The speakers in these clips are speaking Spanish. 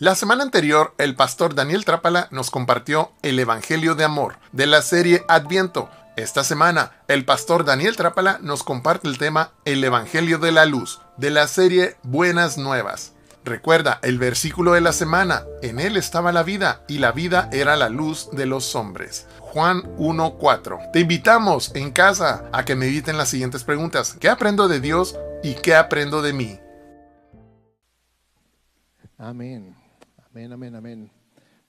La semana anterior, el pastor Daniel Trápala nos compartió el Evangelio de Amor de la serie Adviento. Esta semana, el pastor Daniel Trápala nos comparte el tema El Evangelio de la Luz de la serie Buenas Nuevas. Recuerda el versículo de la semana, en él estaba la vida y la vida era la luz de los hombres. Juan 1.4. Te invitamos en casa a que mediten las siguientes preguntas. ¿Qué aprendo de Dios y qué aprendo de mí? Amén. Amén, amén, amén.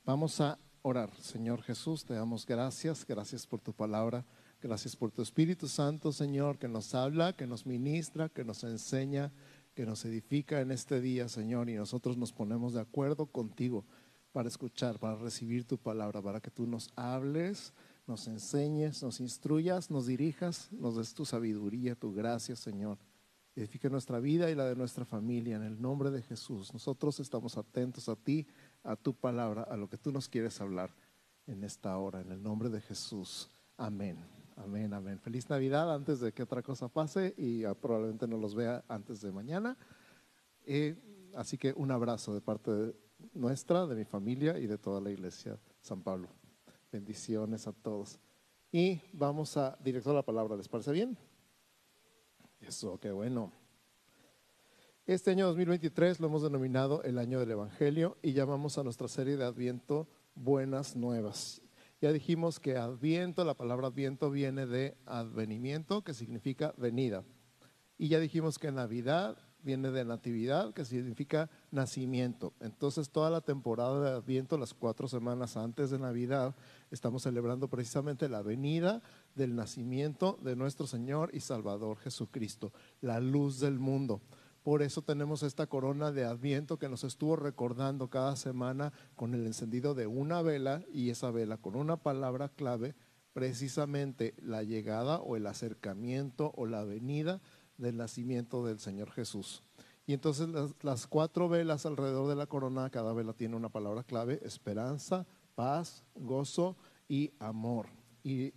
Vamos a orar. Señor Jesús, te damos gracias. Gracias por tu palabra. Gracias por tu Espíritu Santo, Señor, que nos habla, que nos ministra, que nos enseña, que nos edifica en este día, Señor. Y nosotros nos ponemos de acuerdo contigo para escuchar, para recibir tu palabra, para que tú nos hables, nos enseñes, nos instruyas, nos dirijas, nos des tu sabiduría, tu gracia, Señor edifique nuestra vida y la de nuestra familia en el nombre de Jesús. Nosotros estamos atentos a ti, a tu palabra, a lo que tú nos quieres hablar en esta hora, en el nombre de Jesús. Amén. Amén, amén. Feliz Navidad antes de que otra cosa pase y probablemente no los vea antes de mañana. Eh, así que un abrazo de parte nuestra, de mi familia y de toda la iglesia San Pablo. Bendiciones a todos. Y vamos a directo a la palabra, ¿les parece bien? Eso, qué bueno. Este año 2023 lo hemos denominado el año del Evangelio y llamamos a nuestra serie de Adviento Buenas Nuevas. Ya dijimos que Adviento, la palabra Adviento viene de advenimiento, que significa venida. Y ya dijimos que Navidad viene de natividad, que significa nacimiento. Entonces, toda la temporada de Adviento, las cuatro semanas antes de Navidad, estamos celebrando precisamente la venida del nacimiento de nuestro Señor y Salvador Jesucristo, la luz del mundo. Por eso tenemos esta corona de Adviento que nos estuvo recordando cada semana con el encendido de una vela y esa vela con una palabra clave, precisamente la llegada o el acercamiento o la venida del nacimiento del Señor Jesús. Y entonces las, cuatro velas alrededor de la corona, cada vela tiene una palabra clave, esperanza, paz, gozo y amor. Y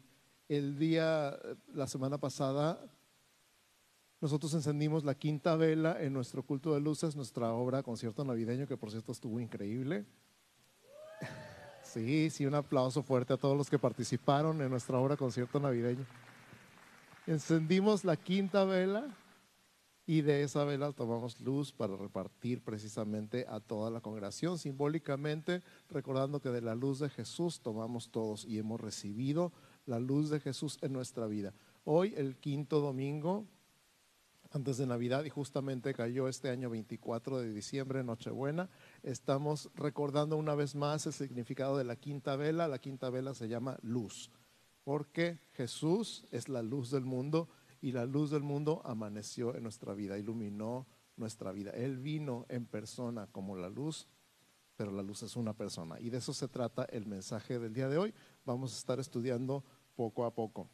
el día, la semana pasada, nosotros encendimos la quinta vela en nuestro culto de luces, nuestra obra concierto navideño, que por cierto estuvo increíble. Sí, sí, un aplauso fuerte a todos los que participaron en nuestra obra concierto navideño. Encendimos la quinta vela y de esa vela tomamos luz para repartir precisamente a toda la congregación, simbólicamente recordando que de la luz de Jesús tomamos todos y hemos recibido la luz de Jesús en nuestra vida. Hoy, el quinto domingo, antes de Navidad, y justamente cayó este año 24 de diciembre, Nochebuena, estamos recordando una vez más el significado de la quinta vela. La quinta vela se llama luz porque Jesús es la luz del mundo y la luz del mundo amaneció en nuestra vida, iluminó nuestra vida. Él vino en persona como la luz, pero la luz es una persona. Y de eso se trata el mensaje del día de hoy. Vamos a estar estudiando poco a poco.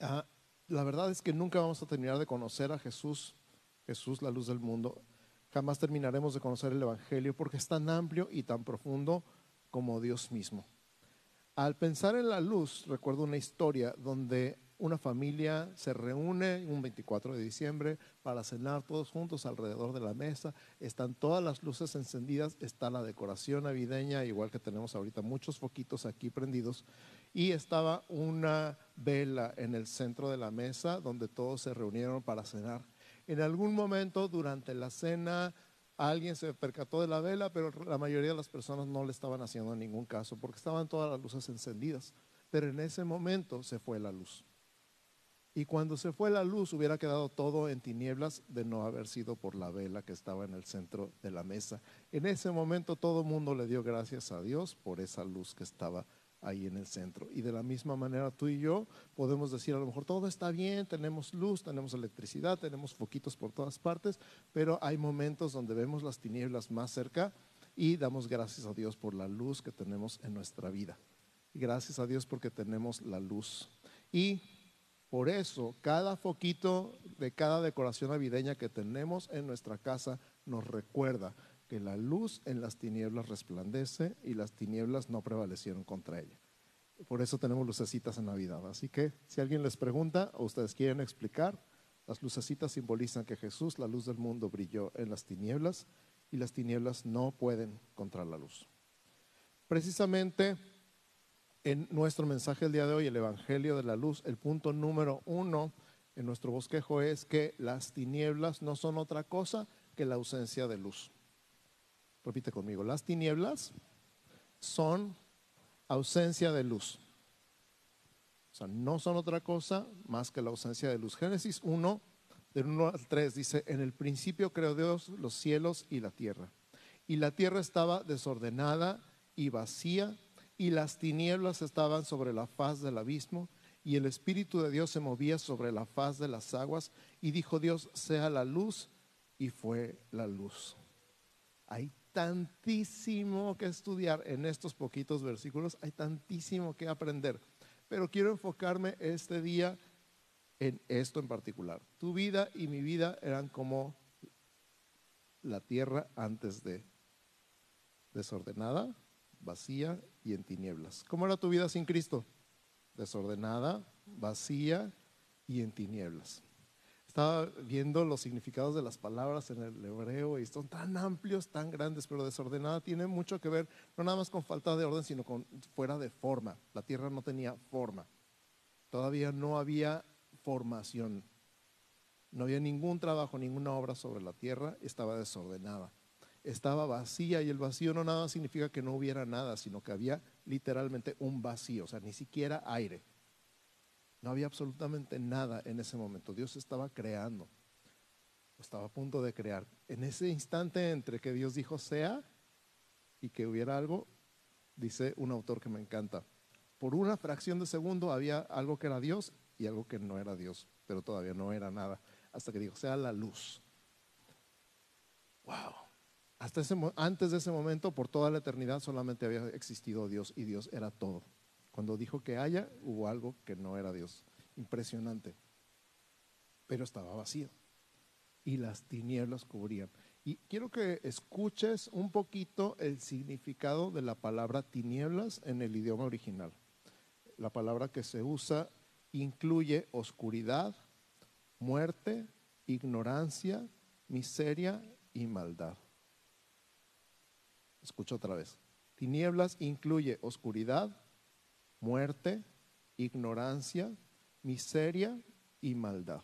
Ah, la verdad es que nunca vamos a terminar de conocer a Jesús, Jesús la luz del mundo. Jamás terminaremos de conocer el Evangelio porque es tan amplio y tan profundo como Dios mismo. Al pensar en la luz, recuerdo una historia donde una familia se reúne un 24 de diciembre para cenar todos juntos alrededor de la mesa. Están todas las luces encendidas, está la decoración navideña, igual que tenemos ahorita muchos foquitos aquí prendidos. Y estaba una vela en el centro de la mesa donde todos se reunieron para cenar. En algún momento durante la cena alguien se percató de la vela, pero la mayoría de las personas no le estaban haciendo ningún caso porque estaban todas las luces encendidas. Pero en ese momento se fue la luz. Y cuando se fue la luz hubiera quedado todo en tinieblas de no haber sido por la vela que estaba en el centro de la mesa. En ese momento todo el mundo le dio gracias a Dios por esa luz que estaba ahí en el centro. Y de la misma manera tú y yo podemos decir, a lo mejor todo está bien, tenemos luz, tenemos electricidad, tenemos foquitos por todas partes, pero hay momentos donde vemos las tinieblas más cerca y damos gracias a Dios por la luz que tenemos en nuestra vida. Gracias a Dios porque tenemos la luz. Y por eso cada foquito de cada decoración navideña que tenemos en nuestra casa nos recuerda que la luz en las tinieblas resplandece y las tinieblas no prevalecieron contra ella. Por eso tenemos lucecitas en Navidad. Así que si alguien les pregunta o ustedes quieren explicar, las lucecitas simbolizan que Jesús, la luz del mundo, brilló en las tinieblas y las tinieblas no pueden contra la luz. Precisamente en nuestro mensaje el día de hoy, el Evangelio de la Luz, el punto número uno en nuestro bosquejo es que las tinieblas no son otra cosa que la ausencia de luz. Repite conmigo, las tinieblas son ausencia de luz. O sea, no son otra cosa más que la ausencia de luz. Génesis 1, del 1 al 3, dice, en el principio creó Dios los cielos y la tierra. Y la tierra estaba desordenada y vacía, y las tinieblas estaban sobre la faz del abismo, y el Espíritu de Dios se movía sobre la faz de las aguas, y dijo Dios, sea la luz, y fue la luz. Hay tantísimo que estudiar en estos poquitos versículos, hay tantísimo que aprender, pero quiero enfocarme este día en esto en particular. Tu vida y mi vida eran como la tierra antes de desordenada, vacía y en tinieblas. ¿Cómo era tu vida sin Cristo? Desordenada, vacía y en tinieblas. Estaba viendo los significados de las palabras en el hebreo y son tan amplios, tan grandes, pero desordenada tiene mucho que ver, no nada más con falta de orden, sino con fuera de forma. La tierra no tenía forma. Todavía no había formación. No había ningún trabajo, ninguna obra sobre la tierra, estaba desordenada estaba vacía y el vacío no nada significa que no hubiera nada, sino que había literalmente un vacío, o sea, ni siquiera aire. No había absolutamente nada en ese momento. Dios estaba creando, estaba a punto de crear. En ese instante entre que Dios dijo sea y que hubiera algo, dice un autor que me encanta, por una fracción de segundo había algo que era Dios y algo que no era Dios, pero todavía no era nada, hasta que dijo, sea la luz. Wow. Hasta ese, antes de ese momento, por toda la eternidad, solamente había existido Dios y Dios era todo. Cuando dijo que haya, hubo algo que no era Dios. Impresionante. Pero estaba vacío. Y las tinieblas cubrían. Y quiero que escuches un poquito el significado de la palabra tinieblas en el idioma original. La palabra que se usa incluye oscuridad, muerte, ignorancia, miseria y maldad. Escucho otra vez. Tinieblas incluye oscuridad, muerte, ignorancia, miseria y maldad.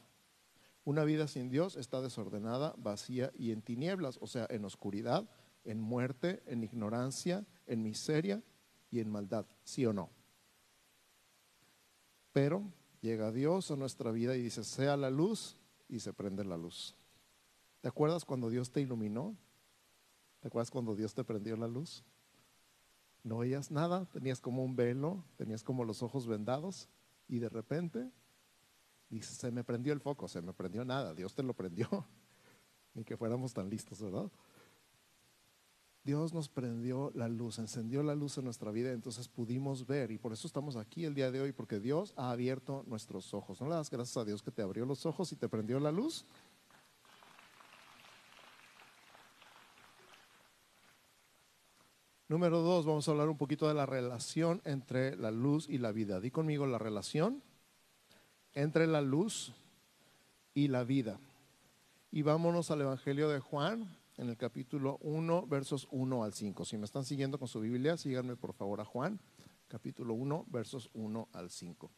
Una vida sin Dios está desordenada, vacía y en tinieblas, o sea, en oscuridad, en muerte, en ignorancia, en miseria y en maldad, ¿sí o no? Pero llega Dios a nuestra vida y dice, sea la luz y se prende la luz. ¿Te acuerdas cuando Dios te iluminó? ¿Te acuerdas cuando Dios te prendió la luz? No veías nada, tenías como un velo, tenías como los ojos vendados y de repente dice, se me prendió el foco, se me prendió nada, Dios te lo prendió. Ni que fuéramos tan listos, ¿verdad? Dios nos prendió la luz, encendió la luz en nuestra vida, entonces pudimos ver y por eso estamos aquí el día de hoy, porque Dios ha abierto nuestros ojos. ¿No le das gracias a Dios que te abrió los ojos y te prendió la luz? Número dos, vamos a hablar un poquito de la relación entre la luz y la vida. Di conmigo la relación entre la luz y la vida. Y vámonos al Evangelio de Juan, en el capítulo 1, versos 1 al 5. Si me están siguiendo con su Biblia, síganme por favor a Juan, capítulo 1, versos 1 al 5.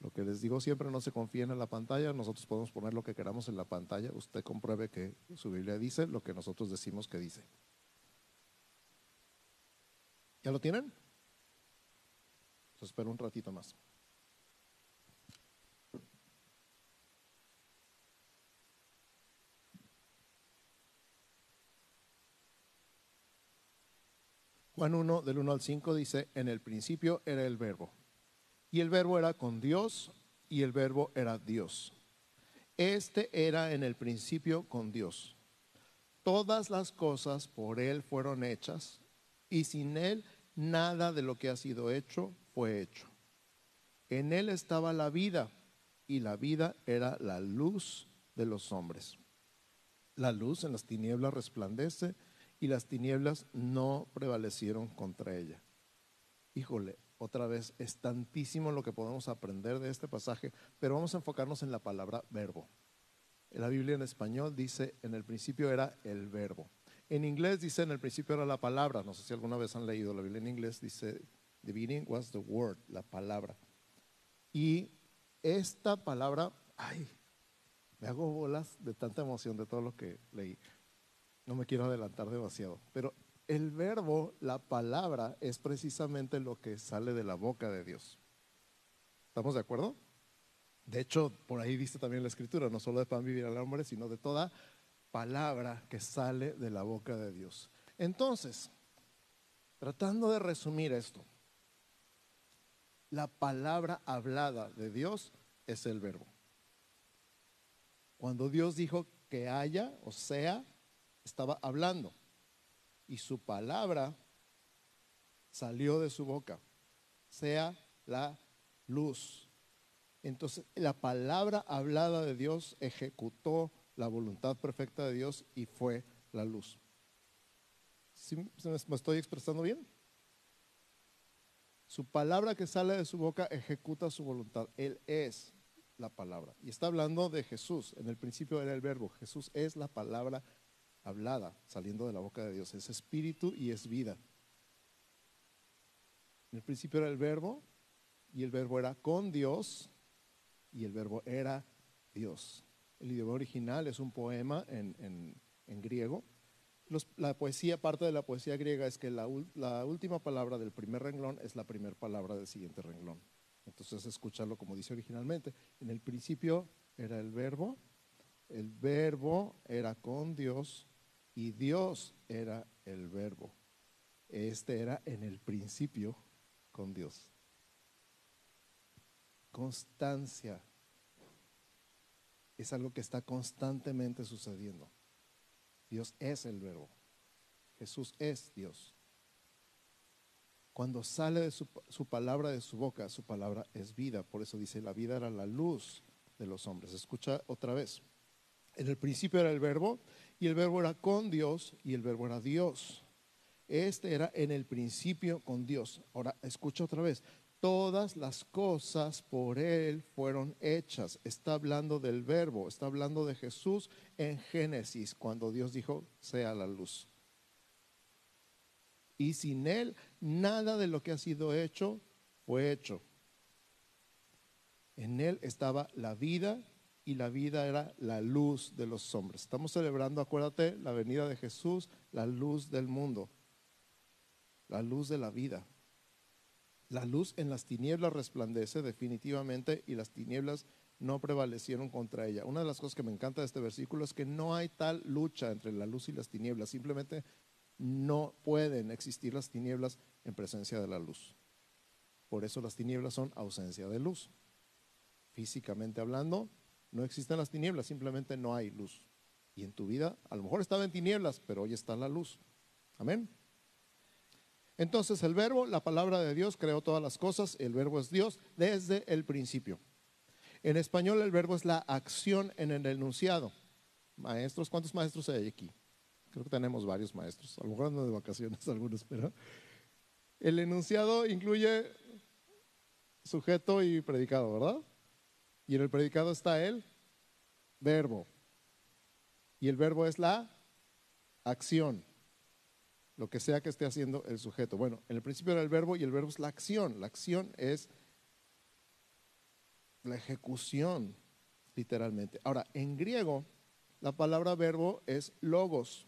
Lo que les digo siempre, no se confíen en la pantalla, nosotros podemos poner lo que queramos en la pantalla, usted compruebe que su Biblia dice lo que nosotros decimos que dice. ¿Ya lo tienen? Entonces espero un ratito más. Juan 1, del 1 al 5 dice, en el principio era el verbo, y el verbo era con Dios, y el verbo era Dios. Este era en el principio con Dios. Todas las cosas por Él fueron hechas, y sin Él nada de lo que ha sido hecho fue hecho. En él estaba la vida y la vida era la luz de los hombres. La luz en las tinieblas resplandece y las tinieblas no prevalecieron contra ella. Híjole, otra vez es tantísimo lo que podemos aprender de este pasaje, pero vamos a enfocarnos en la palabra verbo. La Biblia en español dice, en el principio era el verbo. En inglés dice en el principio era la palabra. No sé si alguna vez han leído la Biblia en inglés. Dice, the beginning was the word, la palabra. Y esta palabra, ay, me hago bolas de tanta emoción de todo lo que leí. No me quiero adelantar demasiado, pero el verbo, la palabra, es precisamente lo que sale de la boca de Dios. ¿Estamos de acuerdo? De hecho, por ahí dice también la escritura, no solo de pan vivir al hombre, sino de toda palabra que sale de la boca de Dios. Entonces, tratando de resumir esto, la palabra hablada de Dios es el verbo. Cuando Dios dijo que haya o sea, estaba hablando. Y su palabra salió de su boca. Sea la luz. Entonces, la palabra hablada de Dios ejecutó la voluntad perfecta de Dios y fue la luz. ¿Me estoy expresando bien? Su palabra que sale de su boca ejecuta su voluntad. Él es la palabra. Y está hablando de Jesús. En el principio era el verbo. Jesús es la palabra hablada, saliendo de la boca de Dios. Es espíritu y es vida. En el principio era el verbo y el verbo era con Dios y el verbo era Dios. El idioma original es un poema en, griego. la poesía, parte de la poesía griega es que la, la última palabra del primer renglón es la primera palabra del siguiente renglón. Entonces, escucharlo como dice originalmente. En el principio era el verbo, el verbo era con Dios y Dios era el verbo. Este era en el principio con Dios. Constancia es algo que está constantemente sucediendo. Dios es el verbo. Jesús es Dios. Cuando sale de su, palabra de su boca, su palabra es vida. Por eso dice, la vida era la luz de los hombres. Escucha otra vez. En el principio era el verbo y el verbo era con Dios y el verbo era Dios. Este era en el principio con Dios. Ahora, escucha otra vez. Todas las cosas por Él fueron hechas. Está hablando del verbo, está hablando de Jesús en Génesis, cuando Dios dijo, sea la luz. Y sin Él, nada de lo que ha sido hecho fue hecho. En Él estaba la vida y la vida era la luz de los hombres. Estamos celebrando, acuérdate, la venida de Jesús, la luz del mundo, la luz de la vida. La luz en las tinieblas resplandece definitivamente y las tinieblas no prevalecieron contra ella. Una de las cosas que me encanta de este versículo es que no hay tal lucha entre la luz y las tinieblas, simplemente no pueden existir las tinieblas en presencia de la luz. Por eso las tinieblas son ausencia de luz. Físicamente hablando, no existen las tinieblas, simplemente no hay luz. Y en tu vida, a lo mejor estaba en tinieblas, pero hoy está la luz. Amén. Entonces el verbo, la palabra de Dios, creó todas las cosas. El verbo es Dios desde el principio. En español el verbo es la acción en el enunciado. Maestros, ¿cuántos maestros hay aquí? Creo que tenemos varios maestros, a lo mejor de vacaciones algunos, pero el enunciado incluye sujeto y predicado, ¿verdad? Y en el predicado está el verbo. Y el verbo es la acción, lo que sea que esté haciendo el sujeto. Bueno, en el principio era el verbo y el verbo es la acción. La acción es la ejecución, literalmente. Ahora, en griego, la palabra verbo es logos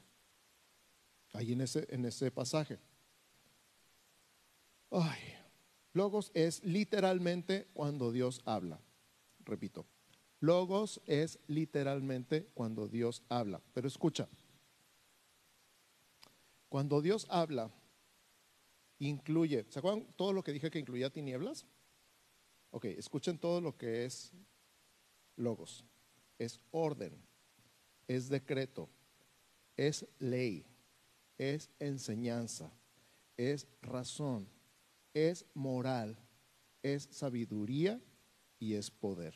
ahí en ese, en ese pasaje. Ay, logos es literalmente cuando Dios habla. Repito, logos es literalmente cuando Dios habla. Pero escucha, cuando Dios habla, incluye, ¿se acuerdan todo lo que dije que incluía tinieblas? Ok, escuchen todo lo que es logos. Es orden, es decreto, es ley, es enseñanza, es razón, es moral, es sabiduría y es poder.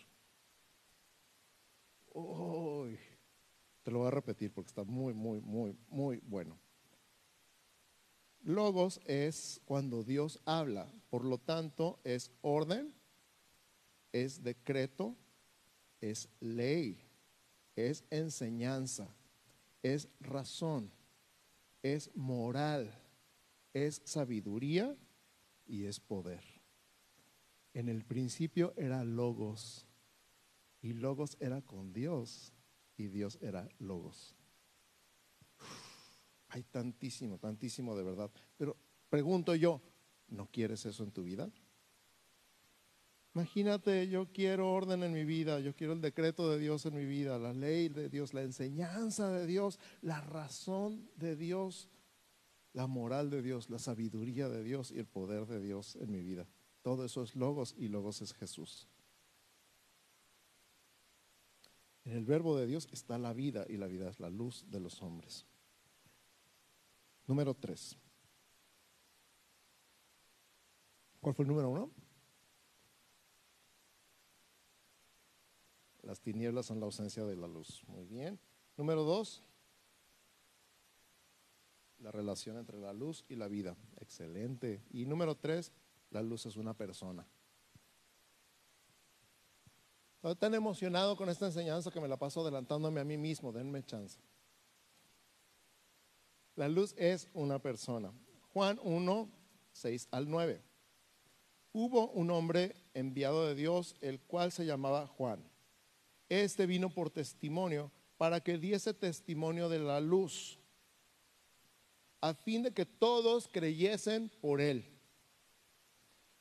te lo voy a repetir porque está muy, muy, muy, muy bueno. Logos es cuando Dios habla, por lo tanto es orden, es decreto, es ley, es enseñanza, es razón es moral, es sabiduría y es poder. En el principio era logos y logos era con Dios y Dios era logos. Hay tantísimo, tantísimo de verdad. Pero pregunto yo, ¿no quieres eso en tu vida? Imagínate, yo quiero orden en mi vida, yo quiero el decreto de Dios en mi vida, la ley de Dios, la enseñanza de Dios, la razón de Dios, la moral de Dios, la sabiduría de Dios y el poder de Dios en mi vida. Todo eso es logos y logos es Jesús. En el verbo de Dios está la vida y la vida es la luz de los hombres. Número tres. ¿Cuál fue el número uno? Las tinieblas son la ausencia de la luz. Muy bien. Número dos. La relación entre la luz y la vida. Excelente. Y número tres, la luz es una persona. Estoy tan emocionado con esta enseñanza que me la paso adelantándome a mí mismo. Denme chance. La luz es una persona. Juan 1, 6 al 9. Hubo un hombre enviado de Dios, el cual se llamaba Juan. Este vino por testimonio para que diese testimonio de la luz, a fin de que todos creyesen por él.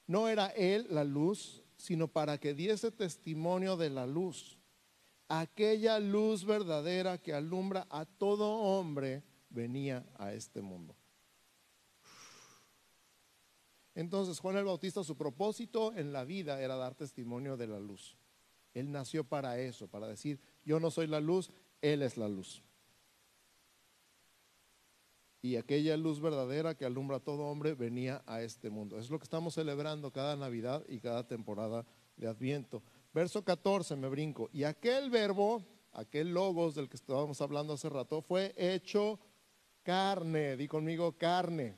No era él la luz, sino para que diese testimonio de la luz, aquella luz verdadera que alumbra a todo hombre venía a este mundo. Entonces Juan el Bautista, su propósito en la vida era dar testimonio de la luz. Él nació para eso, para decir, yo no soy la luz, Él es la luz. Y aquella luz verdadera que alumbra a todo hombre venía a este mundo. Es lo que estamos celebrando cada Navidad y cada temporada de Adviento. Verso 14, me brinco. Y aquel verbo, aquel logos del que estábamos hablando hace rato, fue hecho carne. Di conmigo carne.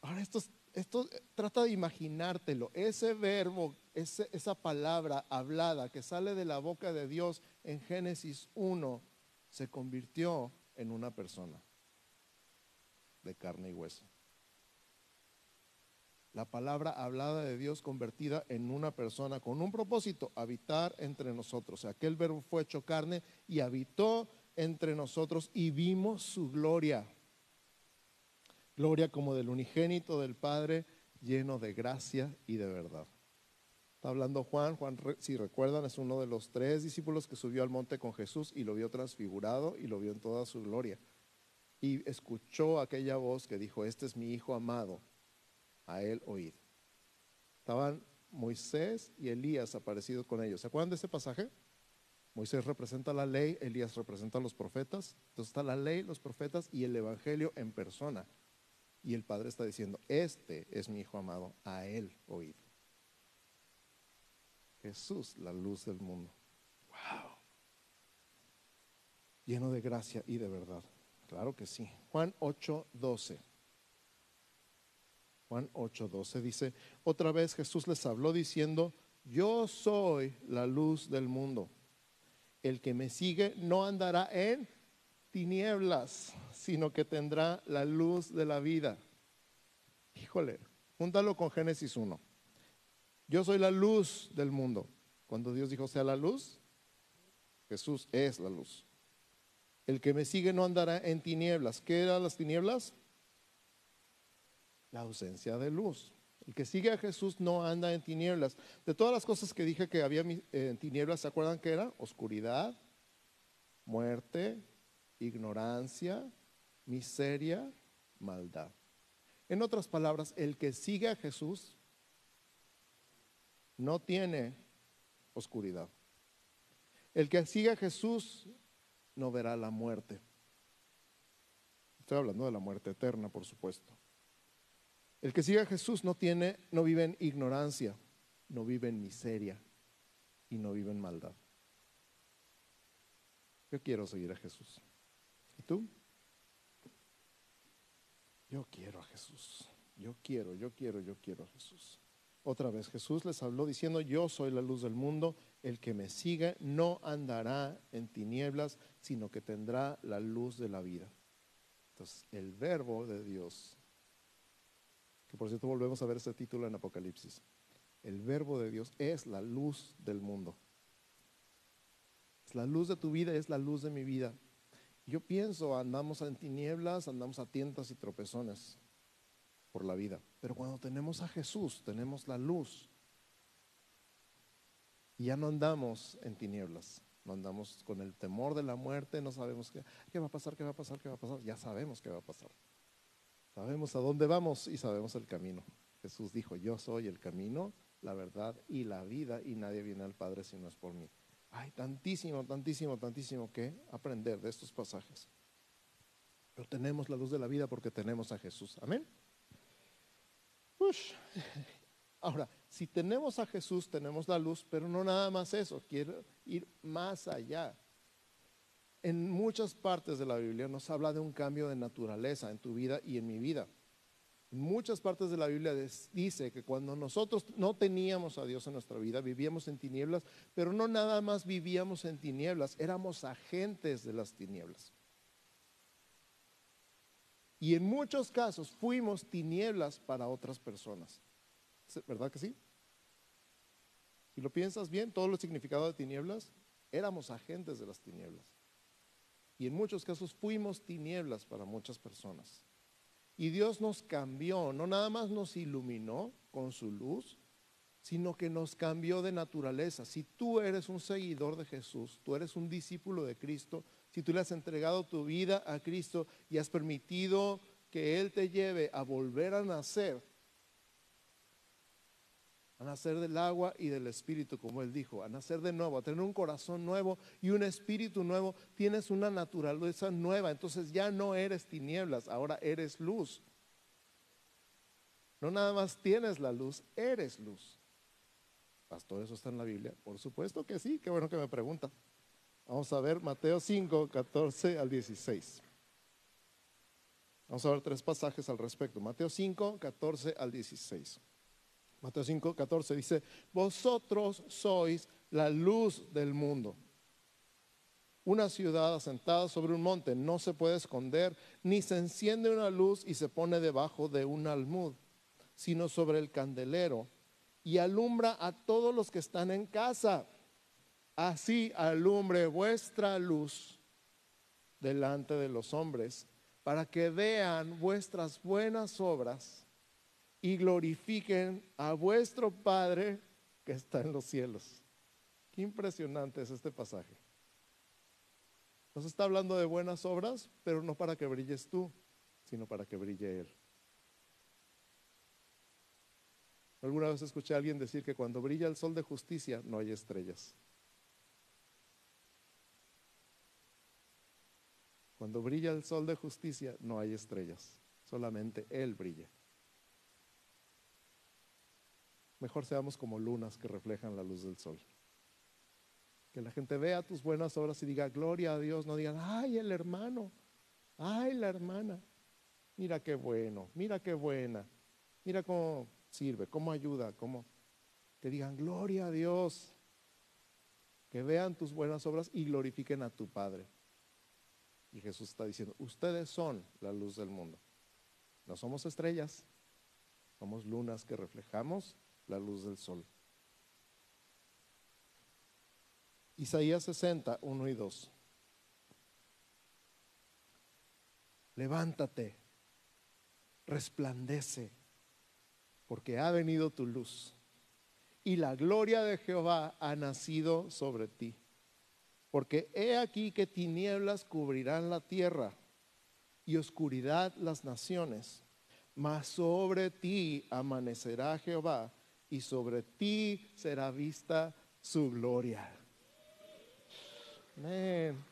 Ahora esto, esto trata de imaginártelo. Ese verbo, esa palabra hablada que sale de la boca de Dios en Génesis 1, se convirtió en una persona de carne y hueso. La palabra hablada de Dios convertida en una persona con un propósito, habitar entre nosotros. aquel verbo fue hecho carne y habitó entre nosotros y vimos su gloria. Gloria como del unigénito del Padre, lleno de gracia y de verdad. Está hablando Juan, Juan, si recuerdan, es uno de los tres discípulos que subió al monte con Jesús y lo vio transfigurado y lo vio en toda su gloria y escuchó aquella voz que dijo, este es mi hijo amado, a él oíd. Estaban Moisés y Elías aparecidos con ellos. ¿Se acuerdan de ese pasaje? Moisés representa la ley, Elías representa a los profetas. Entonces está la ley, los profetas y el Evangelio en persona. Y el Padre está diciendo, este es mi Hijo amado, a Él oíd. Jesús, la luz del mundo. Wow. Lleno de gracia y de verdad. Claro que sí. Juan 8, 12. Juan 8, 12 dice, otra vez Jesús les habló diciendo, yo soy la luz del mundo. El que me sigue no andará en tinieblas, sino que tendrá la luz de la vida. Híjole, júntalo con Génesis 1. Yo soy la luz del mundo. Cuando Dios dijo sea la luz, Jesús es la luz. El que me sigue no andará en tinieblas. ¿Qué eran las tinieblas? La ausencia de luz. El que sigue a Jesús no anda en tinieblas. De todas las cosas que dije que había en tinieblas, ¿se acuerdan qué era? Oscuridad, muerte, ignorancia, miseria, maldad. En otras palabras, el que sigue a Jesús no tiene oscuridad. El que sigue a Jesús no verá la muerte. Estoy hablando de la muerte eterna, por supuesto. El que sigue a Jesús no tiene, no vive en ignorancia, no vive en miseria y no vive en maldad. Yo quiero seguir a Jesús. ¿Y tú? Yo quiero a Jesús. Yo quiero, yo quiero, yo quiero a Jesús. Otra vez Jesús les habló diciendo, yo soy la luz del mundo, el que me sigue no andará en tinieblas, sino que tendrá la luz de la vida. Entonces, el verbo de Dios, que por cierto volvemos a ver ese título en Apocalipsis, el verbo de Dios es la luz del mundo. Es la luz de tu vida, es la luz de mi vida. Yo pienso, andamos en tinieblas, andamos a tientas y tropezones por la vida. Pero cuando tenemos a Jesús, tenemos la luz. Ya no andamos en tinieblas, no andamos con el temor de la muerte, no sabemos qué va a pasar, qué va a pasar, qué va a pasar. Ya sabemos qué va a pasar. Sabemos a dónde vamos y sabemos el camino. Jesús dijo, yo soy el camino, la verdad y la vida y nadie viene al Padre si no es por mí. Hay tantísimo, tantísimo, tantísimo que aprender de estos pasajes. Pero tenemos la luz de la vida porque tenemos a Jesús. Amén. Ahora, si tenemos a Jesús, tenemos la luz, pero no nada más eso, quiero ir más allá. En muchas partes de la Biblia nos habla de un cambio de naturaleza en tu vida y en mi vida. En muchas partes de la Biblia dice que cuando nosotros no teníamos a Dios en nuestra vida, vivíamos en tinieblas, pero no nada más vivíamos en tinieblas, éramos agentes de las tinieblas. Y en muchos casos fuimos tinieblas para otras personas. ¿Verdad que sí? Si lo piensas bien, todo lo significado de tinieblas, éramos agentes de las tinieblas. Y en muchos casos fuimos tinieblas para muchas personas. Y Dios nos cambió, no nada más nos iluminó con su luz, sino que nos cambió de naturaleza. Si tú eres un seguidor de Jesús, tú eres un discípulo de Cristo, si tú le has entregado tu vida a Cristo y has permitido que Él te lleve a volver a nacer, a nacer del agua y del espíritu, como Él dijo, a nacer de nuevo, a tener un corazón nuevo y un espíritu nuevo, tienes una naturaleza nueva, entonces ya no eres tinieblas, ahora eres luz. No nada más tienes la luz, eres luz. Pastor, ¿eso está en la Biblia? Por supuesto que sí, qué bueno que me pregunta. Vamos a ver Mateo 5, 14 al 16. Vamos a ver tres pasajes al respecto. Mateo 5, 14 al 16. Mateo 5, 14 dice, vosotros sois la luz del mundo. Una ciudad asentada sobre un monte no se puede esconder, ni se enciende una luz y se pone debajo de un almud, sino sobre el candelero y alumbra a todos los que están en casa. Así alumbre vuestra luz delante de los hombres, para que vean vuestras buenas obras y glorifiquen a vuestro Padre que está en los cielos. Qué impresionante es este pasaje. Nos está hablando de buenas obras, pero no para que brilles tú, sino para que brille Él. Alguna vez escuché a alguien decir que cuando brilla el sol de justicia no hay estrellas. Cuando brilla el sol de justicia no hay estrellas, solamente Él brilla. Mejor seamos como lunas que reflejan la luz del sol. Que la gente vea tus buenas obras y diga, gloria a Dios, no digan, ay, el hermano, ay, la hermana, mira qué bueno, mira qué buena, mira cómo sirve, cómo ayuda, cómo... Que digan, gloria a Dios, que vean tus buenas obras y glorifiquen a tu Padre. Y Jesús está diciendo, ustedes son la luz del mundo. No somos estrellas, somos lunas que reflejamos la luz del sol. Isaías 60, 1 y 2. Levántate, resplandece, porque ha venido tu luz y la gloria de Jehová ha nacido sobre ti. Porque he aquí que tinieblas cubrirán la tierra y oscuridad las naciones, mas sobre ti amanecerá Jehová y sobre ti será vista su gloria. Amén.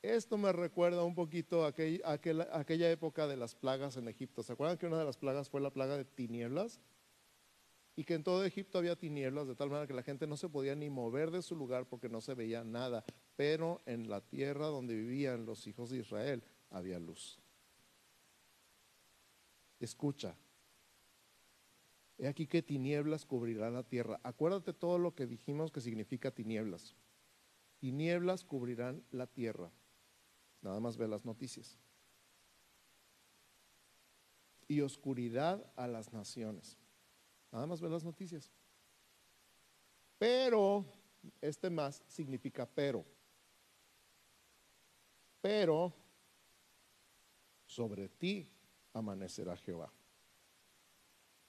Esto me recuerda un poquito aquella época de las plagas en Egipto. ¿Se acuerdan que una de las plagas fue la plaga de tinieblas? Y que en todo Egipto había tinieblas, de tal manera que la gente no se podía ni mover de su lugar porque no se veía nada. Pero en la tierra donde vivían los hijos de Israel había luz. Escucha. He aquí que tinieblas cubrirán la tierra. Acuérdate todo lo que dijimos que significa tinieblas. Tinieblas cubrirán la tierra. Nada más ve las noticias. Y oscuridad a las naciones. Nada más ve las noticias. Pero, este más significa pero. Pero sobre ti amanecerá Jehová.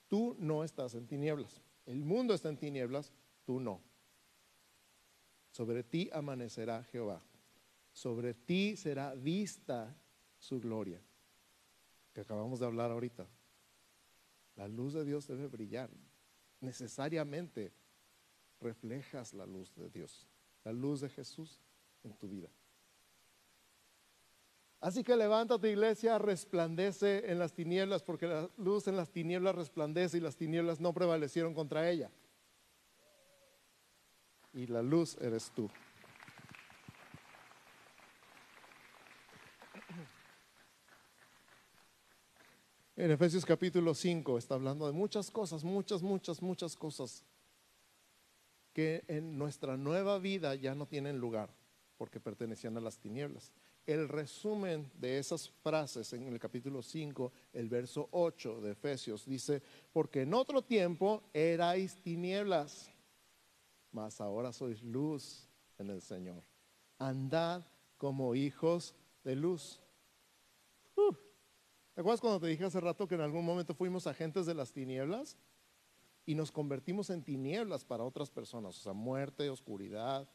Tú no estás en tinieblas. El mundo está en tinieblas, tú no. Sobre ti amanecerá Jehová. Sobre ti será vista su gloria, que acabamos de hablar ahorita. La luz de Dios debe brillar. Necesariamente reflejas la luz de Dios, la luz de Jesús en tu vida. Así que levántate iglesia, resplandece en las tinieblas, porque la luz en las tinieblas resplandece y las tinieblas no prevalecieron contra ella. Y la luz eres tú. En Efesios capítulo 5 está hablando de muchas cosas, muchas, muchas, muchas cosas que en nuestra nueva vida ya no tienen lugar porque pertenecían a las tinieblas el resumen de esas frases en el capítulo 5, el verso 8 de Efesios, dice, porque en otro tiempo erais tinieblas, mas ahora sois luz en el Señor. Andad como hijos de luz. Uh, ¿Te acuerdas cuando te dije hace rato que en algún momento fuimos agentes de las tinieblas? Y nos convertimos en tinieblas para otras personas, o sea, muerte, oscuridad,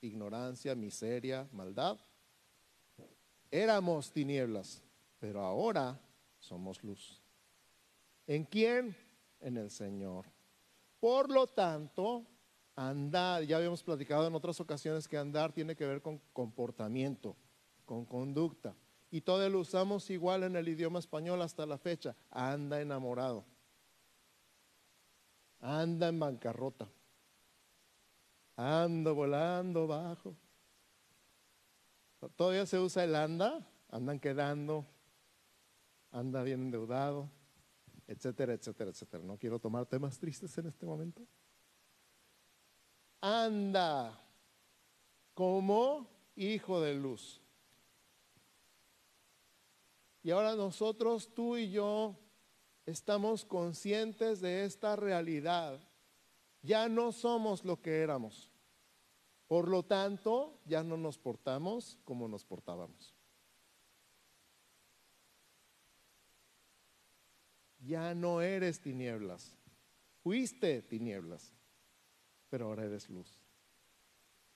ignorancia, miseria, maldad. Éramos tinieblas, pero ahora somos luz. ¿En quién? En el Señor. Por lo tanto, andar, ya habíamos platicado en otras ocasiones que andar tiene que ver con comportamiento, con conducta. Y todo lo usamos igual en el idioma español hasta la fecha. Anda enamorado. Anda en bancarrota. Ando volando bajo. Todavía se usa el anda, andan quedando, anda bien endeudado, etcétera, etcétera, etcétera. No quiero tomar temas tristes en este momento. Anda como hijo de luz. Y ahora nosotros, tú y yo, estamos conscientes de esta realidad. Ya no somos lo que éramos. Por lo tanto, ya no nos portamos como nos portábamos. Ya no eres tinieblas. Fuiste tinieblas, pero ahora eres luz.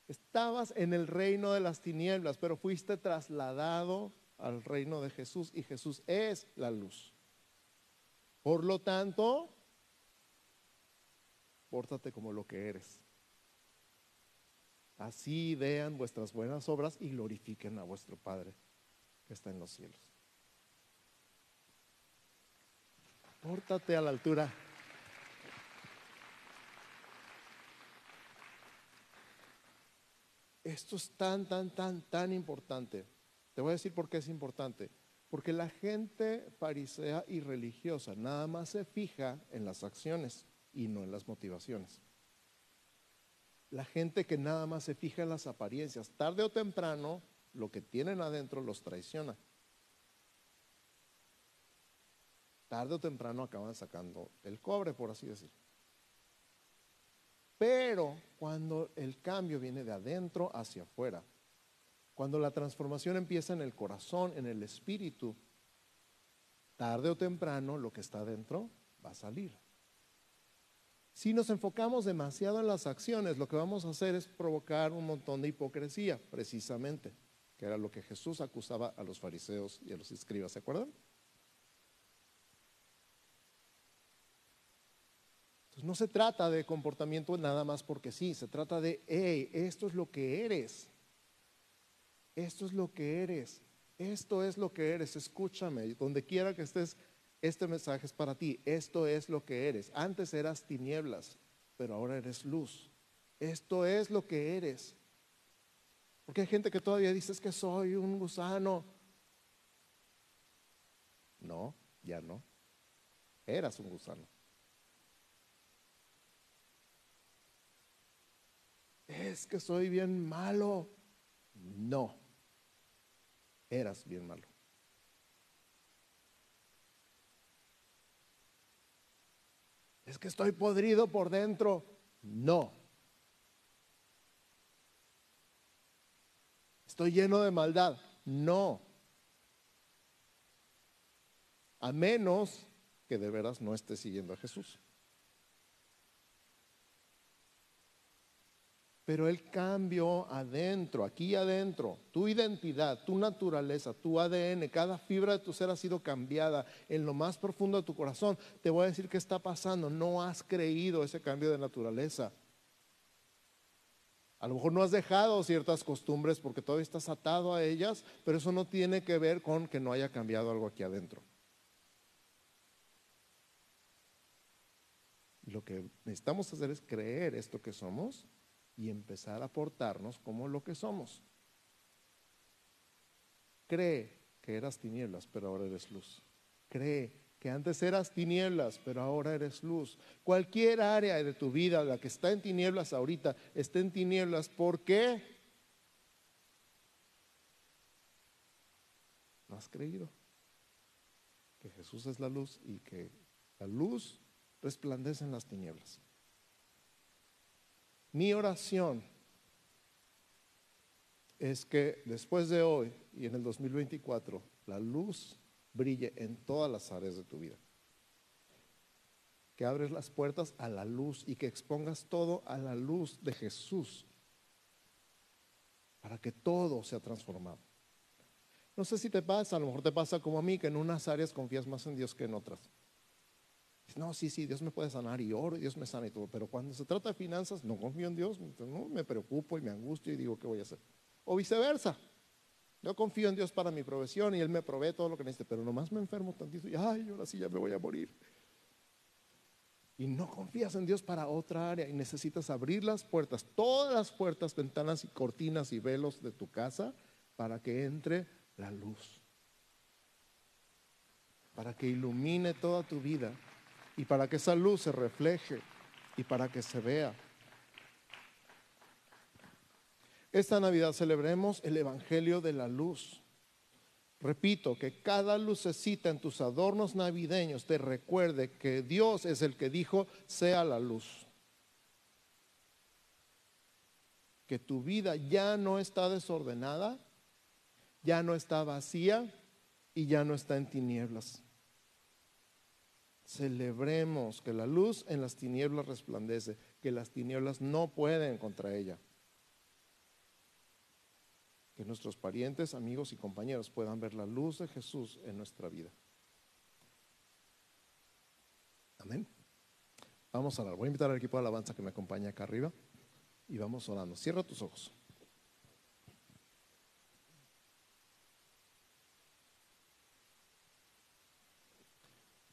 Estabas en el reino de las tinieblas, pero fuiste trasladado al reino de Jesús y Jesús es la luz. Por lo tanto, pórtate como lo que eres. Así vean vuestras buenas obras y glorifiquen a vuestro Padre que está en los cielos. Pórtate a la altura. Esto es tan, tan, tan, tan importante. Te voy a decir por qué es importante. Porque la gente farisea y religiosa nada más se fija en las acciones y no en las motivaciones la gente que nada más se fija en las apariencias, tarde o temprano, lo que tienen adentro los traiciona. Tarde o temprano acaban sacando el cobre, por así decir. Pero cuando el cambio viene de adentro hacia afuera, cuando la transformación empieza en el corazón, en el espíritu, tarde o temprano lo que está adentro va a salir. Si nos enfocamos demasiado en las acciones, lo que vamos a hacer es provocar un montón de hipocresía, precisamente, que era lo que Jesús acusaba a los fariseos y a los escribas, ¿se acuerdan? Entonces no se trata de comportamiento nada más porque sí, se trata de, hey, esto es lo que eres, esto es lo que eres, esto es lo que eres, escúchame, donde quiera que estés este mensaje es para ti, esto es lo que eres. Antes eras tinieblas, pero ahora eres luz. Esto es lo que eres. Porque hay gente que todavía dice es que soy un gusano. No, ya no. Eras un gusano. es que soy bien malo. No, eras bien malo. Es que estoy podrido por dentro. No. Estoy lleno de maldad. No. A menos que de veras no esté siguiendo a Jesús. Pero el cambio adentro, aquí adentro, tu identidad, tu naturaleza, tu ADN, cada fibra de tu ser ha sido cambiada en lo más profundo de tu corazón. Te voy a decir qué está pasando. No has creído ese cambio de naturaleza. A lo mejor no has dejado ciertas costumbres porque todavía estás atado a ellas, pero eso no tiene que ver con que no haya cambiado algo aquí adentro. Lo que necesitamos hacer es creer esto que somos y empezar a portarnos como lo que somos. Cree que eras tinieblas, pero ahora eres luz. Cree que antes eras tinieblas, pero ahora eres luz. Cualquier área de tu vida, la que está en tinieblas ahorita, está en tinieblas. ¿Por qué? No has creído que Jesús es la luz y que la luz resplandece en las tinieblas. Mi oración es que después de hoy y en el 2024 la luz brille en todas las áreas de tu vida. Que abres las puertas a la luz y que expongas todo a la luz de Jesús para que todo sea transformado. No sé si te pasa, a lo mejor te pasa como a mí, que en unas áreas confías más en Dios que en otras. No, sí, sí, Dios me puede sanar y oro, y Dios me sana y todo. Pero cuando se trata de finanzas, no confío en Dios, no, me preocupo y me angustio y digo, ¿qué voy a hacer? O viceversa. Yo confío en Dios para mi provisión y Él me provee todo lo que necesite, pero nomás me enfermo tantito y, ay, ahora sí ya me voy a morir. Y no confías en Dios para otra área y necesitas abrir las puertas, todas las puertas, ventanas y cortinas y velos de tu casa para que entre la luz. Para que ilumine toda tu vida y para que esa luz se refleje y para que se vea. Esta Navidad celebremos el Evangelio de la Luz. Repito, que cada lucecita en tus adornos navideños te recuerde que Dios es el que dijo, sea la luz. Que tu vida ya no está desordenada, ya no está vacía y ya no está en tinieblas. Celebremos que la luz en las tinieblas resplandece, que las tinieblas no pueden contra ella. Que nuestros parientes, amigos y compañeros puedan ver la luz de Jesús en nuestra vida. Amén. Vamos a orar. Voy a invitar al equipo de alabanza que me acompañe acá arriba y vamos orando. Cierra tus ojos.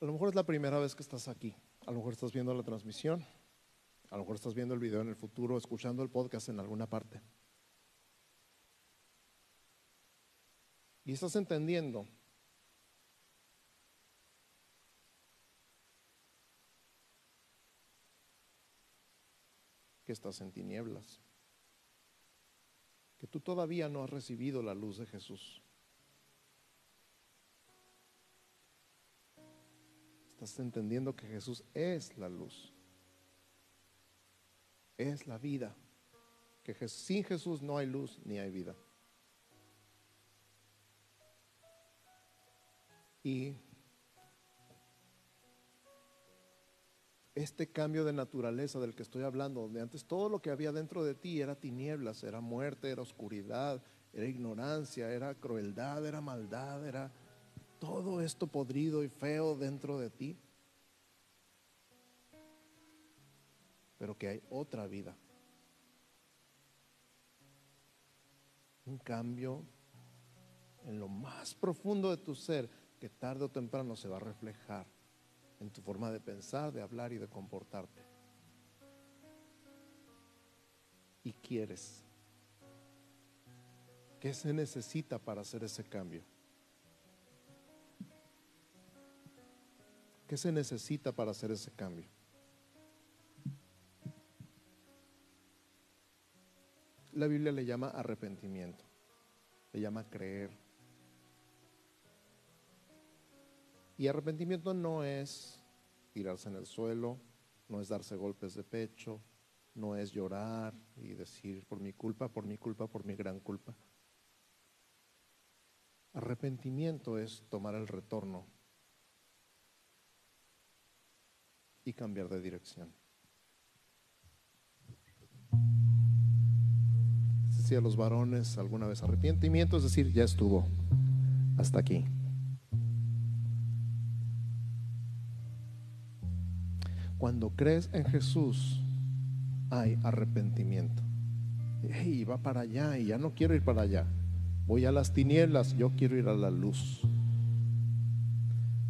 A lo mejor es la primera vez que estás aquí. A lo mejor estás viendo la transmisión. A lo mejor estás viendo el video en el futuro, escuchando el podcast en alguna parte. Y estás entendiendo que estás en tinieblas, que tú todavía no has recibido la luz de Jesús. Estás entendiendo que Jesús es la luz. Es la vida. Que sin Jesús no hay luz ni hay vida. Y este cambio de naturaleza del que estoy hablando, donde antes todo lo que había dentro de ti era tinieblas, era muerte, era oscuridad, era ignorancia, era crueldad, era maldad, era todo esto podrido y feo dentro de ti, pero que hay otra vida. Un cambio en lo más profundo de tu ser que tarde o temprano se va a reflejar en tu forma de pensar, de hablar y de comportarte. Y quieres. ¿Qué se necesita para hacer ese cambio? ¿Qué se necesita para hacer ese cambio? la Biblia le llama arrepentimiento, le llama creer. Y arrepentimiento no es tirarse en el suelo, no es darse golpes de pecho, no es llorar y decir por mi culpa, por mi culpa, por mi gran culpa. Arrepentimiento es tomar el retorno y cambiar de dirección. Si a los varones alguna vez arrepentimiento, es decir, ya estuvo hasta aquí. Cuando crees en Jesús, hay arrepentimiento. Y va para allá y ya no quiero ir para allá. Voy a las tinieblas, yo quiero ir a la luz.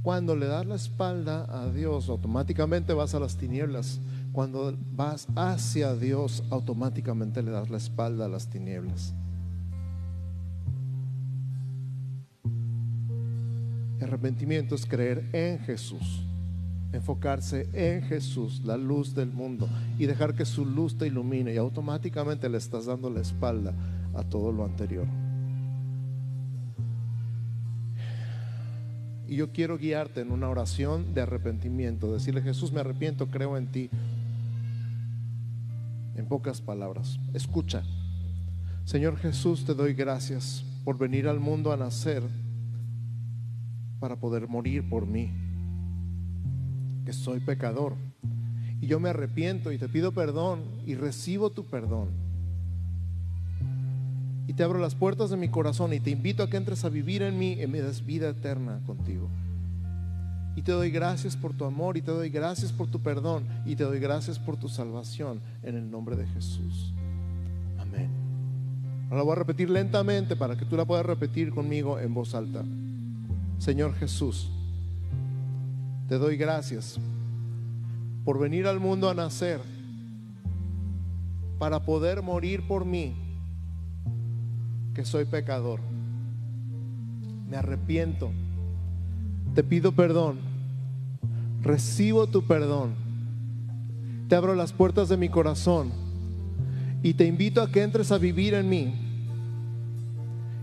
Cuando le das la espalda a Dios, automáticamente vas a las tinieblas. Cuando vas hacia Dios, automáticamente le das la espalda a las tinieblas. arrepentimiento es creer en Jesús, enfocarse en Jesús, la luz del mundo, y dejar que su luz te ilumine y automáticamente le estás dando la espalda a todo lo anterior. Y yo quiero guiarte en una oración de arrepentimiento, decirle Jesús, me arrepiento, creo en ti. En pocas palabras, escucha. Señor Jesús, te doy gracias por venir al mundo a nacer para poder morir por mí, que soy pecador. Y yo me arrepiento y te pido perdón y recibo tu perdón y te abro las puertas de mi corazón y te invito a que entres a vivir en mí y me des vida eterna contigo. Y te doy gracias por tu amor y te doy gracias por tu perdón y te doy gracias por tu salvación en el nombre de Jesús. Amén. Ahora voy a repetir lentamente para que tú la puedas repetir conmigo en voz alta. Señor Jesús, te doy gracias por venir al mundo a nacer para poder morir por mí que soy pecador. Me arrepiento. Te pido perdón. Recibo tu perdón. Te abro las puertas de mi corazón y te invito a que entres a vivir en mí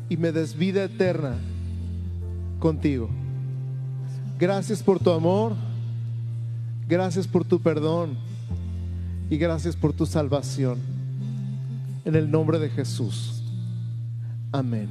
y me des vida eterna contigo. Gracias por tu amor. Gracias por tu perdón. Y gracias por tu salvación. En el nombre de Jesús. Amén.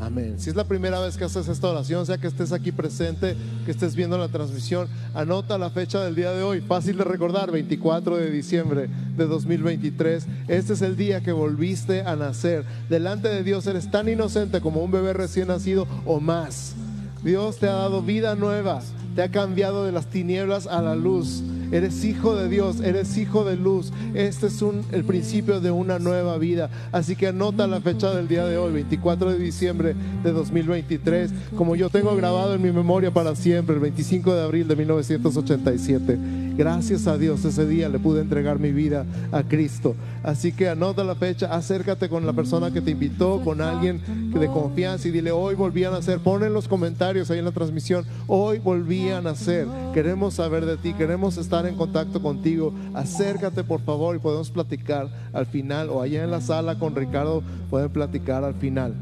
Amén. Si es la primera vez que haces esta oración, sea que estés aquí presente, que estés viendo la transmisión, anota la fecha del día de hoy. Fácil de recordar, 24 de diciembre de 2023. Este es el día que volviste a nacer. Delante de Dios eres tan inocente como un bebé recién nacido o más. Dios te ha dado vida nueva, te ha cambiado de las tinieblas a la luz. Eres hijo de Dios, eres hijo de luz. Este es un, el principio de una nueva vida. Así que anota la fecha del día de hoy, 24 de diciembre de 2023, como yo tengo grabado en mi memoria para siempre, el 25 de abril de 1987. Gracias a Dios ese día le pude entregar mi vida a Cristo. Así que anota la fecha, acércate con la persona que te invitó, con alguien de confianza y dile, hoy volví a nacer. Pon en los comentarios ahí en la transmisión, hoy volví a nacer. Queremos saber de ti, queremos estar en contacto contigo. Acércate por favor y podemos platicar al final o allá en la sala con Ricardo pueden platicar al final.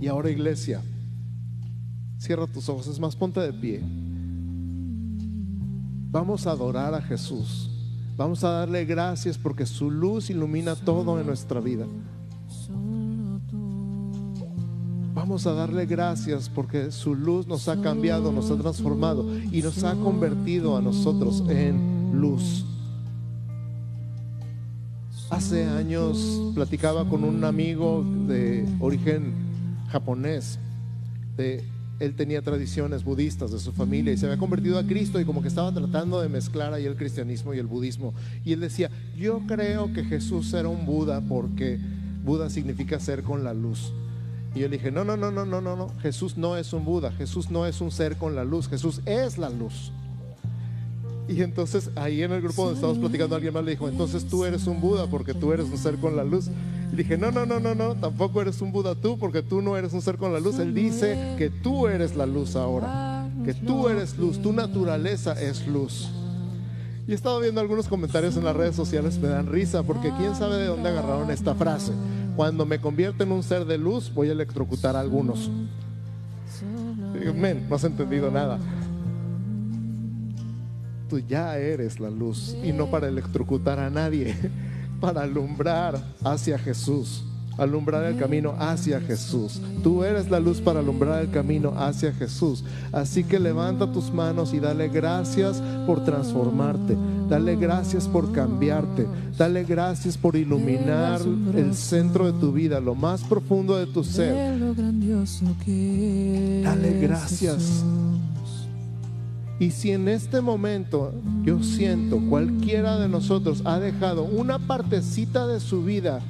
Y ahora iglesia, cierra tus ojos, es más, ponte de pie. Vamos a adorar a Jesús. Vamos a darle gracias porque su luz ilumina todo en nuestra vida. Vamos a darle gracias porque su luz nos ha cambiado, nos ha transformado y nos ha convertido a nosotros en luz. Hace años platicaba con un amigo de origen japonés de él tenía tradiciones budistas de su familia y se había convertido a Cristo y como que estaba tratando de mezclar ahí el cristianismo y el budismo. Y él decía, yo creo que Jesús era un Buda porque Buda significa ser con la luz. Y yo le dije, no, no, no, no, no, no, no, Jesús no es un Buda, Jesús no es un ser con la luz, Jesús es la luz. Y entonces ahí en el grupo donde estábamos platicando alguien más le dijo, entonces tú eres un Buda porque tú eres un ser con la luz. Dije, no, no, no, no, no, tampoco eres un Buda tú porque tú no eres un ser con la luz. Él dice que tú eres la luz ahora, que tú eres luz, tu naturaleza es luz. Y he estado viendo algunos comentarios en las redes sociales, me dan risa, porque quién sabe de dónde agarraron esta frase. Cuando me convierto en un ser de luz, voy a electrocutar a algunos. No has entendido nada. Tú ya eres la luz y no para electrocutar a nadie, para alumbrar hacia Jesús alumbrar el camino hacia Jesús. Tú eres la luz para alumbrar el camino hacia Jesús. Así que levanta tus manos y dale gracias por transformarte. Dale gracias por cambiarte. Dale gracias por iluminar el centro de tu vida, lo más profundo de tu ser. Dale gracias. Y si en este momento yo siento cualquiera de nosotros ha dejado una partecita de su vida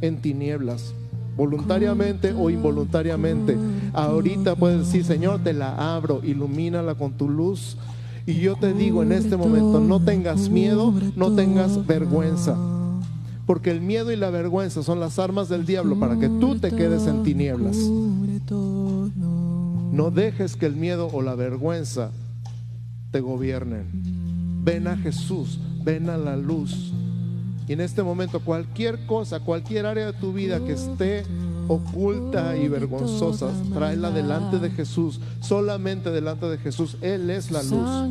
en tinieblas, voluntariamente o involuntariamente. Ahorita puedes decir, Señor, te la abro, ilumínala con tu luz. Y yo te digo en este momento, no tengas miedo, no tengas vergüenza. Porque el miedo y la vergüenza son las armas del diablo para que tú te quedes en tinieblas. No dejes que el miedo o la vergüenza te gobiernen. Ven a Jesús, ven a la luz. Y en este momento cualquier cosa, cualquier área de tu vida que esté oculta y vergonzosa, tráela delante de Jesús, solamente delante de Jesús. Él es la luz.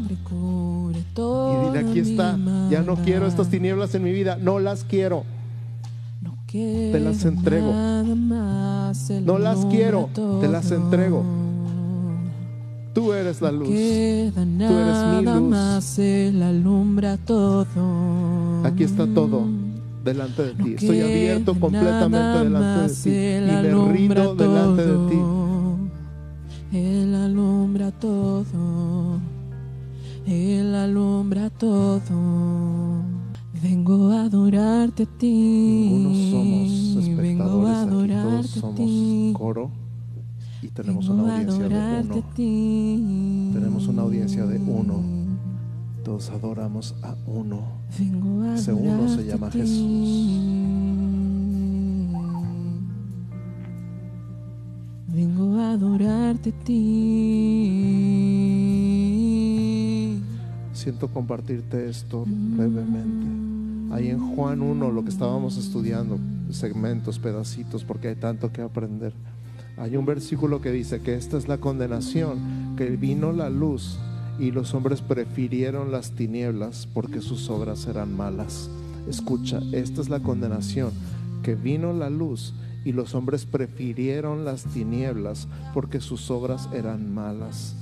Y dile, aquí está, ya no quiero estas tinieblas en mi vida, no las quiero. Te las entrego. No las quiero, te las entrego. Tú eres la luz. Tú eres mi luz. alumbra todo. Aquí está todo delante de ti. Estoy abierto completamente delante de ti. Y me rindo delante de ti. Él alumbra todo. Él alumbra todo. Vengo a adorarte a ti. Ninguno somos espectadores Vengo a aquí, todos adorarte a somos ti. coro tenemos Vengo una audiencia de uno. Tenemos una audiencia de uno. Todos adoramos a uno. Vengo a Ese uno se llama ti. Vengo a adorarte a ti. Siento compartirte esto brevemente. Ahí en Juan 1, lo que estábamos estudiando, segmentos, pedacitos, porque hay tanto que aprender. Hay un versículo que dice que esta es la condenación, que vino la luz y los hombres prefirieron las tinieblas porque sus obras eran malas. Escucha, esta es la condenación, que vino la luz y los hombres prefirieron las tinieblas porque sus obras eran malas.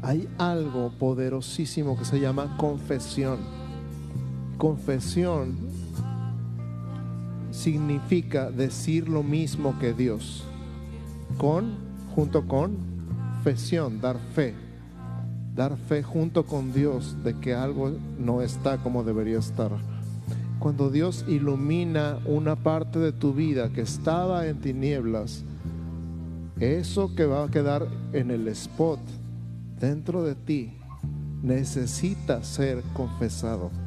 Hay algo poderosísimo que se llama confesión. Confesión significa decir lo mismo que Dios. Con, junto con, fesión, dar fe. Dar fe junto con Dios de que algo no está como debería estar. Cuando Dios ilumina una parte de tu vida que estaba en tinieblas, eso que va a quedar en el spot dentro de ti necesita ser confesado.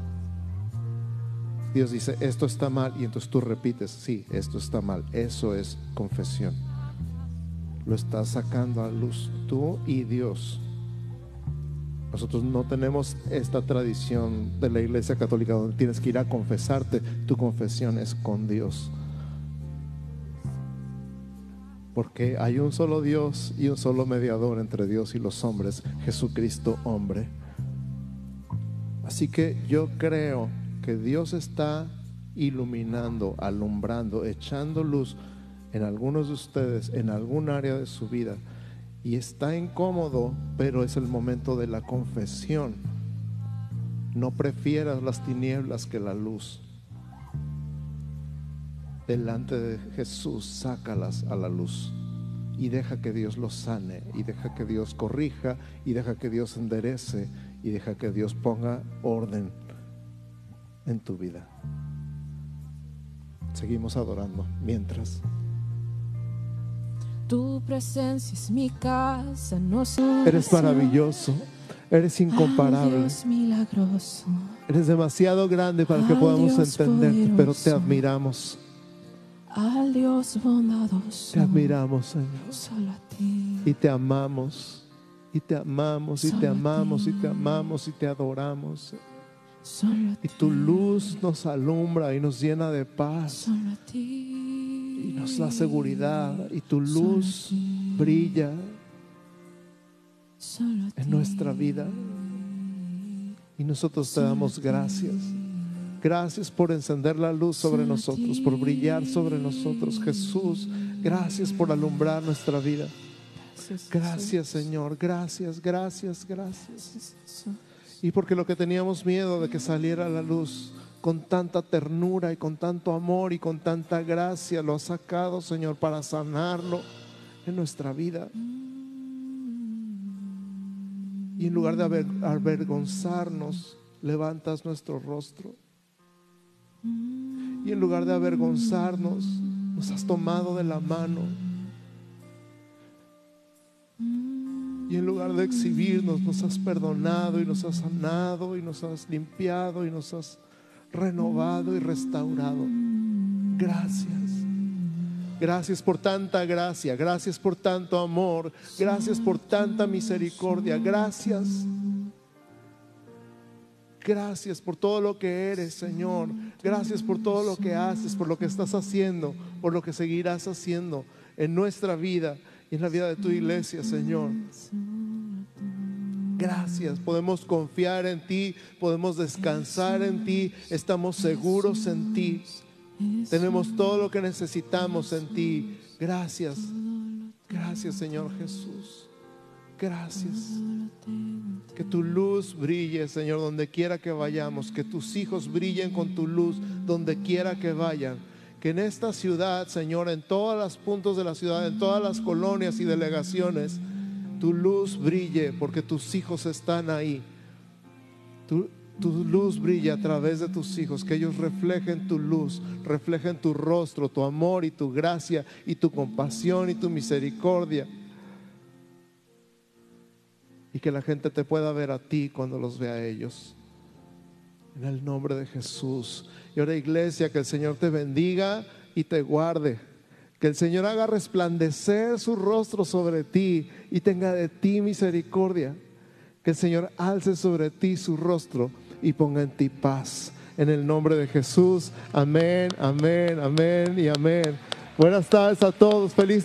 Dios dice, esto está mal, y entonces tú repites, sí, esto está mal. Eso es confesión. Lo estás sacando a luz tú y Dios. Nosotros no tenemos esta tradición de la Iglesia Católica donde tienes que ir a confesarte. Tu confesión es con Dios. Porque hay un solo Dios y un solo mediador entre Dios y los hombres, Jesucristo hombre. Así que yo creo que Dios está iluminando, alumbrando, echando luz en algunos de ustedes, en algún área de su vida. Y está incómodo, pero es el momento de la confesión. No prefieras las tinieblas que la luz. Delante de Jesús, sácalas a la luz. Y deja que Dios los sane, y deja que Dios corrija, y deja que Dios enderece, y deja que Dios ponga orden en tu vida. Seguimos adorando mientras. Tu presencia es mi casa, no Eres maravilloso, eres incomparable, Dios milagroso. eres demasiado grande para que podamos entenderte, pero te admiramos, Al Dios bondadoso. te admiramos, Señor, Solo a ti. y te amamos Y te amamos, y te amamos, y te amamos, y te adoramos. Y tu luz nos alumbra y nos llena de paz. Solo a ti. Y nos da seguridad. Y tu luz brilla en nuestra vida. Y nosotros te damos gracias. Gracias por encender la luz sobre nosotros, por brillar sobre nosotros. Jesús, gracias por alumbrar nuestra vida. Gracias. Señor. Gracias, gracias, gracias. Y porque lo que teníamos miedo de que saliera a la luz con tanta ternura y con tanto amor y con tanta gracia, lo has sacado, Señor, para sanarlo en nuestra vida. Y en lugar de aver- avergonzarnos, levantas nuestro rostro. Y en lugar de avergonzarnos, nos has tomado de la mano. Y en lugar de exhibirnos, nos has perdonado y nos has sanado y nos has limpiado y nos has renovado y restaurado. Gracias. Gracias por tanta gracia, gracias por tanto amor, gracias por tanta misericordia, gracias. Gracias por todo lo que eres, Señor. Gracias por todo lo que haces, por lo que estás haciendo, por lo que seguirás haciendo en nuestra vida en la vida de tu iglesia, Señor. Gracias, podemos confiar en ti, podemos descansar en ti, estamos seguros en ti. Tenemos todo lo que necesitamos en ti. Gracias. Gracias, Señor Jesús. Gracias. Que tu luz brille, Señor, donde quiera que vayamos. Que tus hijos brillen con tu luz donde quiera que vayan. Que en esta ciudad, Señor, en todos los puntos de la ciudad, en todas las colonias y delegaciones, tu luz brille porque tus hijos están ahí. Tu, tu luz brilla a través de tus hijos, que ellos reflejen tu luz, reflejen tu rostro, tu amor y tu gracia y tu compasión y tu misericordia. Y que la gente te pueda ver a ti cuando los vea a ellos. En el nombre de Jesús. Y ahora iglesia, que el Señor te bendiga y te guarde. Que el Señor haga resplandecer su rostro sobre ti y tenga de ti misericordia. Que el Señor alce sobre ti su rostro y ponga en ti paz. En el nombre de Jesús. Amén, amén, amén y amén. Buenas tardes a todos. Feliz.